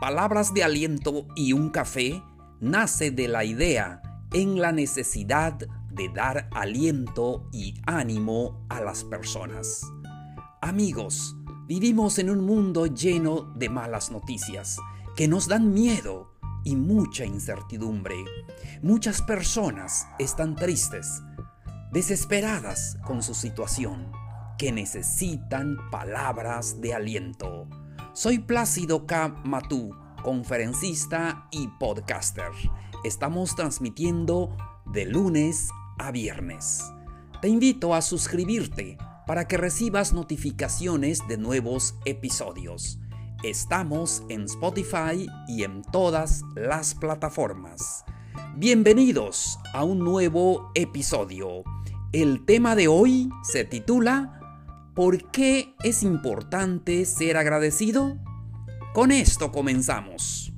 Palabras de aliento y un café nace de la idea en la necesidad de dar aliento y ánimo a las personas. Amigos, vivimos en un mundo lleno de malas noticias que nos dan miedo y mucha incertidumbre. Muchas personas están tristes, desesperadas con su situación, que necesitan palabras de aliento. Soy Plácido K. Matú, conferencista y podcaster. Estamos transmitiendo de lunes a viernes. Te invito a suscribirte para que recibas notificaciones de nuevos episodios. Estamos en Spotify y en todas las plataformas. Bienvenidos a un nuevo episodio. El tema de hoy se titula ¿Por qué es importante ser agradecido? Con esto comenzamos.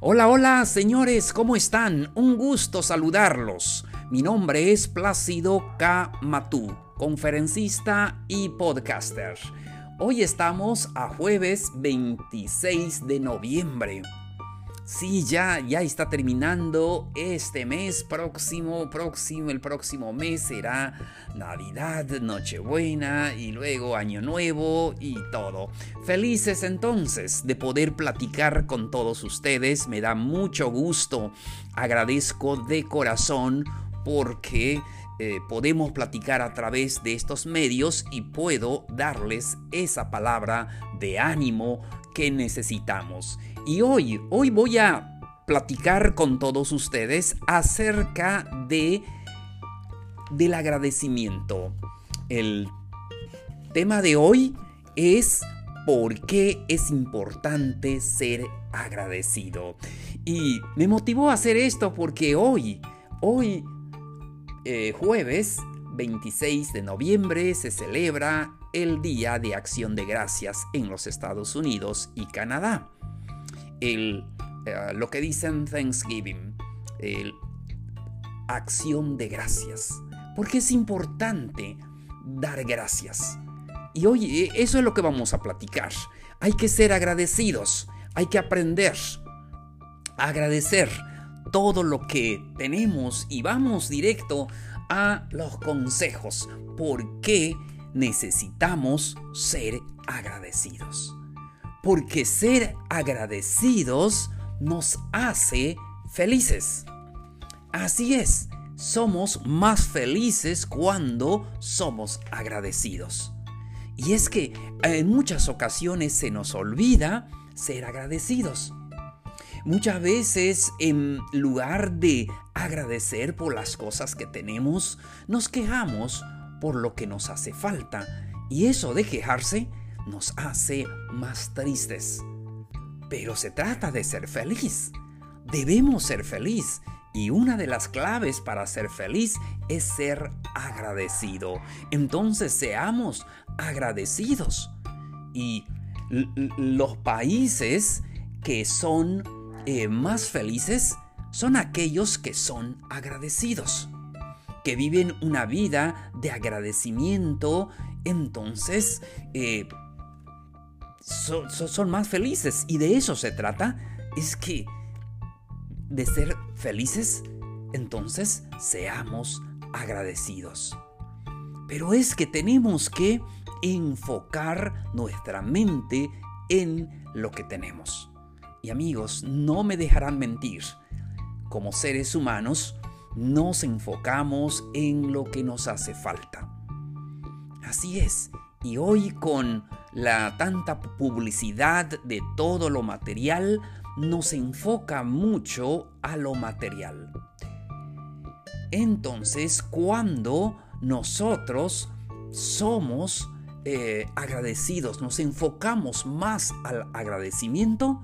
Hola, hola, señores, ¿cómo están? Un gusto saludarlos. Mi nombre es Plácido K. Matú, conferencista y podcaster. Hoy estamos a jueves 26 de noviembre. Sí, ya, ya está terminando este mes próximo, próximo, el próximo mes será Navidad, Nochebuena y luego Año Nuevo y todo. Felices entonces de poder platicar con todos ustedes, me da mucho gusto, agradezco de corazón porque eh, podemos platicar a través de estos medios y puedo darles esa palabra de ánimo que necesitamos. Y hoy, hoy voy a platicar con todos ustedes acerca de del agradecimiento. El tema de hoy es por qué es importante ser agradecido. Y me motivó a hacer esto porque hoy, hoy eh, jueves 26 de noviembre se celebra el Día de Acción de Gracias en los Estados Unidos y Canadá. El, eh, lo que dicen Thanksgiving, el acción de gracias. Porque es importante dar gracias. Y hoy eh, eso es lo que vamos a platicar. Hay que ser agradecidos, hay que aprender a agradecer todo lo que tenemos y vamos directo a los consejos. ¿Por qué necesitamos ser agradecidos? Porque ser agradecidos nos hace felices. Así es, somos más felices cuando somos agradecidos. Y es que en muchas ocasiones se nos olvida ser agradecidos. Muchas veces en lugar de agradecer por las cosas que tenemos, nos quejamos por lo que nos hace falta. Y eso de quejarse nos hace más tristes. Pero se trata de ser feliz. Debemos ser feliz. Y una de las claves para ser feliz es ser agradecido. Entonces seamos agradecidos. Y los países que son eh, más felices son aquellos que son agradecidos, que viven una vida de agradecimiento, entonces eh, son más felices. Y de eso se trata, es que de ser felices, entonces seamos agradecidos. Pero es que tenemos que enfocar nuestra mente en lo que tenemos. Y amigos, no me dejarán mentir. Como seres humanos, nos enfocamos en lo que nos hace falta. Así es. Y hoy con la tanta publicidad de todo lo material, nos enfoca mucho a lo material. Entonces, cuando nosotros somos eh, agradecidos, nos enfocamos más al agradecimiento,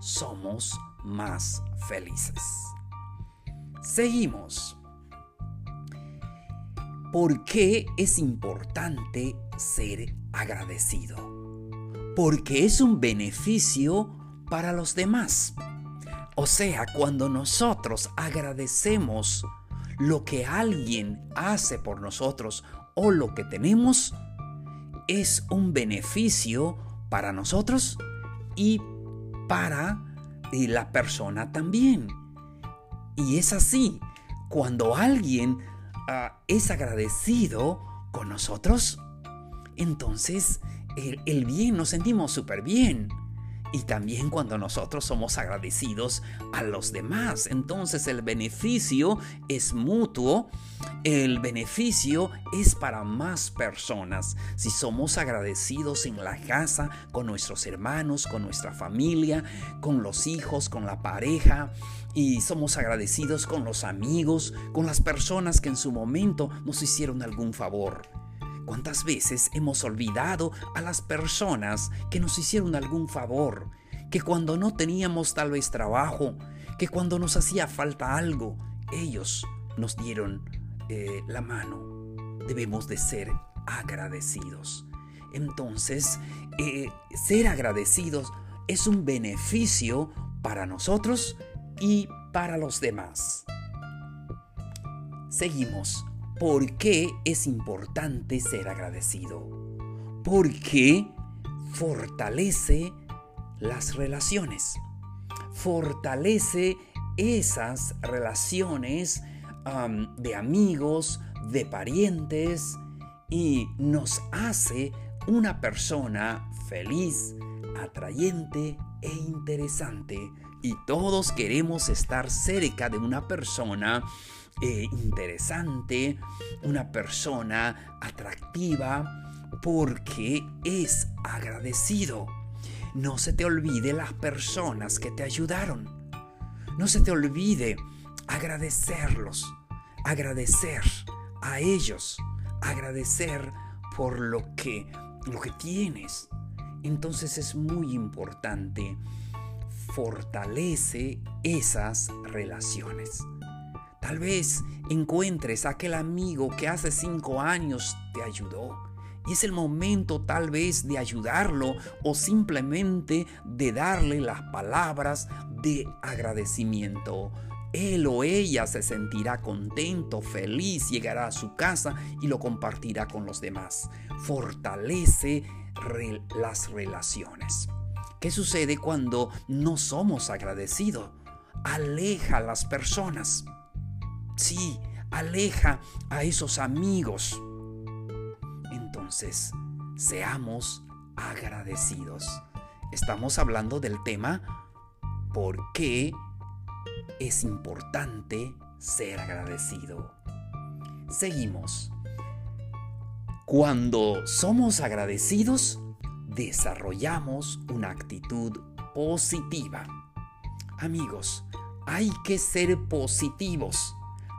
somos más felices. Seguimos. ¿Por qué es importante ser agradecido? Porque es un beneficio para los demás. O sea, cuando nosotros agradecemos lo que alguien hace por nosotros o lo que tenemos es un beneficio para nosotros y para eh, la persona también. Y es así, cuando alguien ah, es agradecido con nosotros, entonces el, el bien nos sentimos súper bien y también cuando nosotros somos agradecidos a los demás. Entonces el beneficio es mutuo, el beneficio es para más personas. Si somos agradecidos en la casa, con nuestros hermanos, con nuestra familia, con los hijos, con la pareja, y somos agradecidos con los amigos, con las personas que en su momento nos hicieron algún favor. ¿Cuántas veces hemos olvidado a las personas que nos hicieron algún favor? Que cuando no teníamos tal vez trabajo, que cuando nos hacía falta algo, ellos nos dieron eh, la mano. Debemos de ser agradecidos. Entonces, eh, ser agradecidos es un beneficio para nosotros y para los demás. Seguimos ¿Por qué es importante ser agradecido? Porque fortalece las relaciones. Fortalece esas relaciones de amigos, de parientes y nos hace una persona feliz, atrayente e interesante. Y todos queremos estar cerca de una persona eh, interesante, una persona atractiva, porque es agradecido. No se te olvide las personas que te ayudaron. No se te olvide agradecerlos, agradecer a ellos, agradecer por lo que, lo que tienes. Entonces es muy importante. Fortalece esas relaciones. Tal vez encuentres a aquel amigo que hace cinco años te ayudó. Y es el momento tal vez de ayudarlo o simplemente de darle las palabras de agradecimiento. Él o ella se sentirá contento, feliz, llegará a su casa y lo compartirá con los demás. Fortalece las relaciones. ¿Qué sucede cuando no somos agradecidos? Aleja a las personas. Sí, aleja a esos amigos. Entonces, seamos agradecidos. Estamos hablando del tema ¿por qué es importante ser agradecido? Seguimos. Cuando somos agradecidos, desarrollamos una actitud positiva. Amigos, hay que ser positivos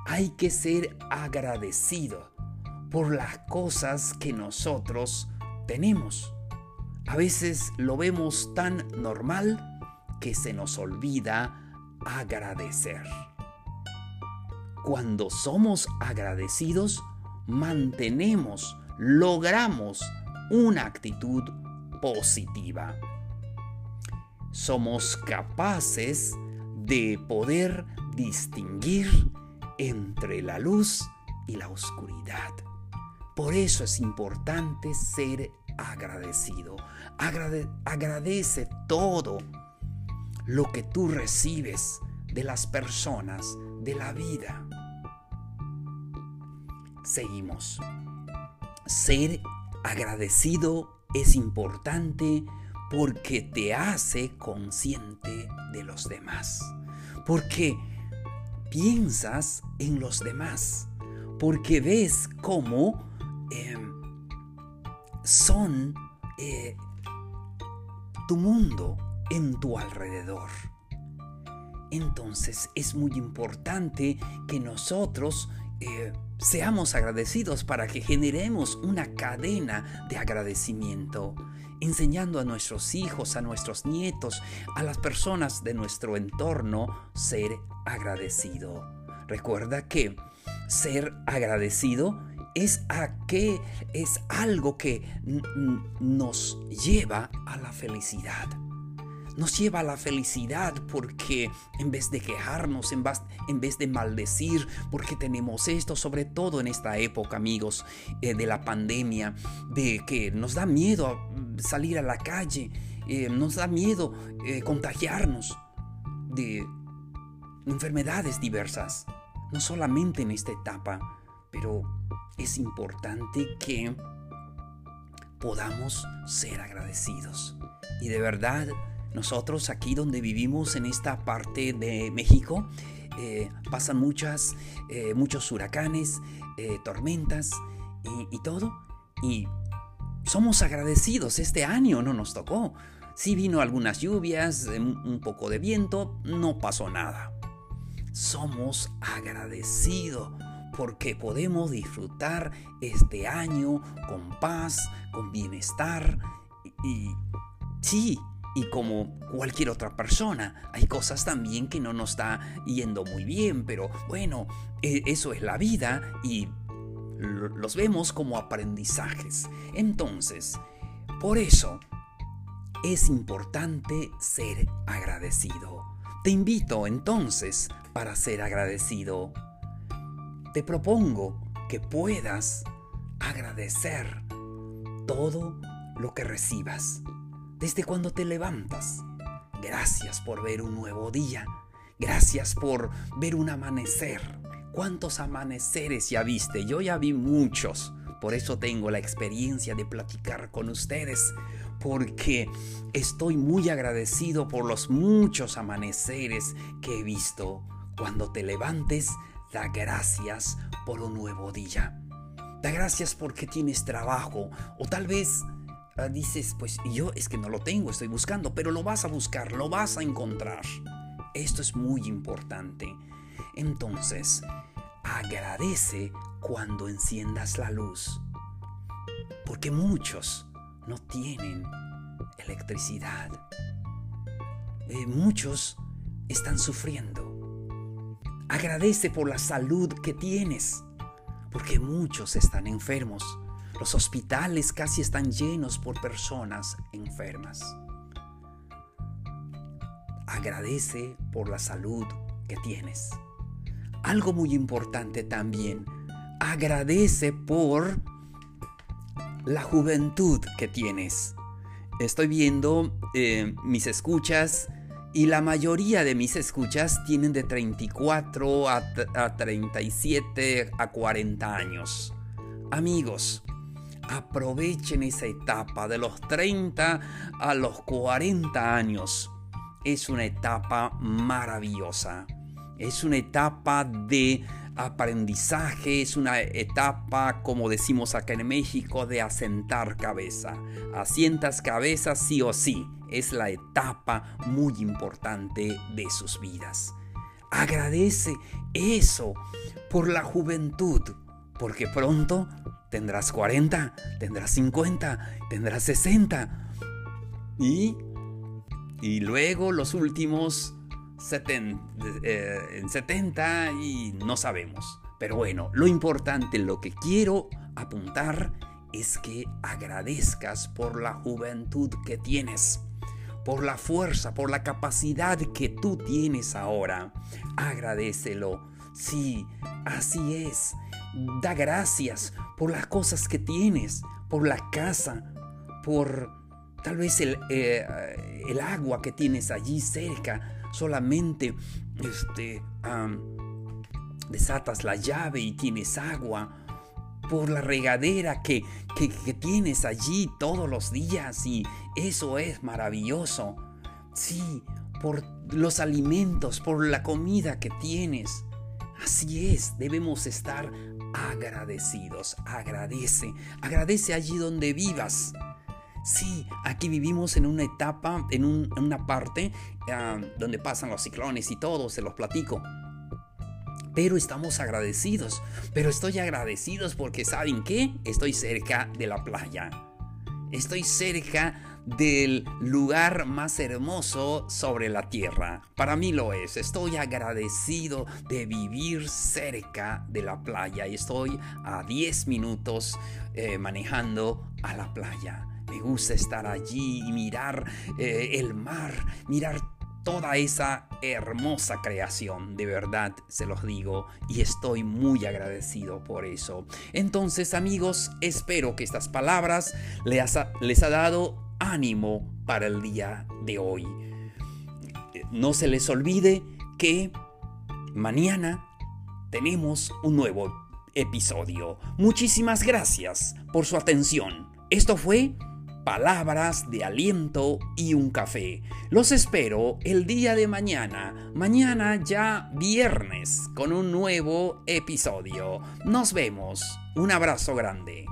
hay que ser agradecido por las cosas que nosotros tenemos. A veces lo vemos tan normal que se nos olvida agradecer. Cuando somos agradecidos, mantenemos, logramos una actitud positiva. Somos capaces de poder distinguir entre la luz y la oscuridad. Por eso es importante ser agradecido. agradece todo lo que tú recibes de las personas, de la vida. Seguimos. Ser agradecido es importante porque te hace consciente de los demás. Porque piensas en los demás, porque ves cómo em, son eh, tu mundo en tu alrededor. Entonces es muy importante que nosotros eh, seamos agradecidos para que generemos una cadena de agradecimiento, enseñando a nuestros hijos, a nuestros nietos, a las personas de nuestro entorno ser agradecido. Recuerda que ser agradecido es, a que, es algo que nos lleva a la felicidad. Nos lleva a la felicidad porque en vez de quejarnos, en vez, de maldecir, porque tenemos esto, sobre todo en esta época, amigos, eh, de la pandemia, de que nos da miedo salir a la calle, eh, nos da miedo eh, contagiarnos de enfermedades diversas, no solamente en esta etapa, pero es importante que podamos ser agradecidos. Y de verdad, nosotros aquí donde vivimos en esta parte de México, eh, pasan muchas, eh, muchos huracanes, eh, tormentas y, todo. Y somos agradecidos. Este año no nos tocó. Sí vino algunas lluvias, un poco de viento, no pasó nada. Somos agradecidos porque podemos disfrutar este año con paz, con bienestar y, sí, y como cualquier otra persona, hay cosas también que no nos está yendo muy bien, pero bueno, e, eso es la vida y los vemos como aprendizajes. Entonces, por eso es importante ser agradecido. Te invito entonces para ser agradecido te propongo que puedas agradecer todo lo que recibas desde cuando te levantas. Gracias por ver un nuevo día. Gracias por ver un amanecer. ¿Cuántos amaneceres ya viste? Yo ya vi muchos. Por eso tengo la experiencia de platicar con ustedes. Porque estoy muy agradecido por los muchos amaneceres que he visto. Cuando te levantes, Da gracias por un nuevo día. Da gracias porque tienes trabajo. O tal vez dices, pues yo es que no lo tengo, estoy buscando, pero lo vas a buscar, lo vas a encontrar. Esto es muy importante. Entonces, agradece cuando enciendas la luz. Porque muchos no tienen electricidad. Eh, muchos están sufriendo. Agradece por la salud que tienes, porque muchos están enfermos. Los hospitales casi están llenos por personas enfermas. Agradece por la salud que tienes. Algo muy importante también, agradece por la juventud que tienes. Estoy viendo eh, mis escuchas y la mayoría de mis escuchas tienen de 34 a, 37 a 40 años. Amigos, aprovechen esa etapa de los 30 a los 40 años. Es una etapa maravillosa. Es una etapa de aprendizaje, es una etapa, como decimos acá en México, de asentar cabeza. Asientas cabeza sí o sí es la etapa muy importante de sus vidas. Agradece eso por la juventud, porque pronto tendrás 40, tendrás 50, tendrás 60 y, y luego los últimos 70, eh, en 70 y no sabemos. Pero bueno, lo importante, lo que quiero apuntar es que agradezcas por la juventud que tienes por la fuerza, por la capacidad que tú tienes ahora. Agradecelo. Sí, así es. Da gracias por las cosas que tienes, por la casa, por tal vez el, eh, el agua que tienes allí cerca. Solamente este, desatas la llave y tienes agua por la regadera que, que, tienes allí todos los días y eso es maravilloso. Sí, por los alimentos, por la comida que tienes. Así es, debemos estar agradecidos. Agradece, agradece allí donde vivas. Sí, aquí vivimos en una etapa, en, una parte ah, donde pasan los ciclones y todo, se los platico pero estamos agradecidos. Pero estoy agradecidos porque ¿saben qué? Estoy cerca de la playa. Estoy cerca del lugar más hermoso sobre la tierra. Para mí lo es. Estoy agradecido de vivir cerca de la playa y estoy a 10 minutos eh, manejando a la playa. Me gusta estar allí y mirar eh, el mar, mirar toda esa hermosa creación, de verdad se los digo y estoy muy agradecido por eso. Entonces amigos, espero que estas palabras les ha, les ha dado ánimo para el día de hoy. No se les olvide que mañana tenemos un nuevo episodio. Muchísimas gracias por su atención. Esto fue palabras de aliento y un café. Los espero el día de mañana, mañana ya viernes, con un nuevo episodio. Nos vemos. Un abrazo grande.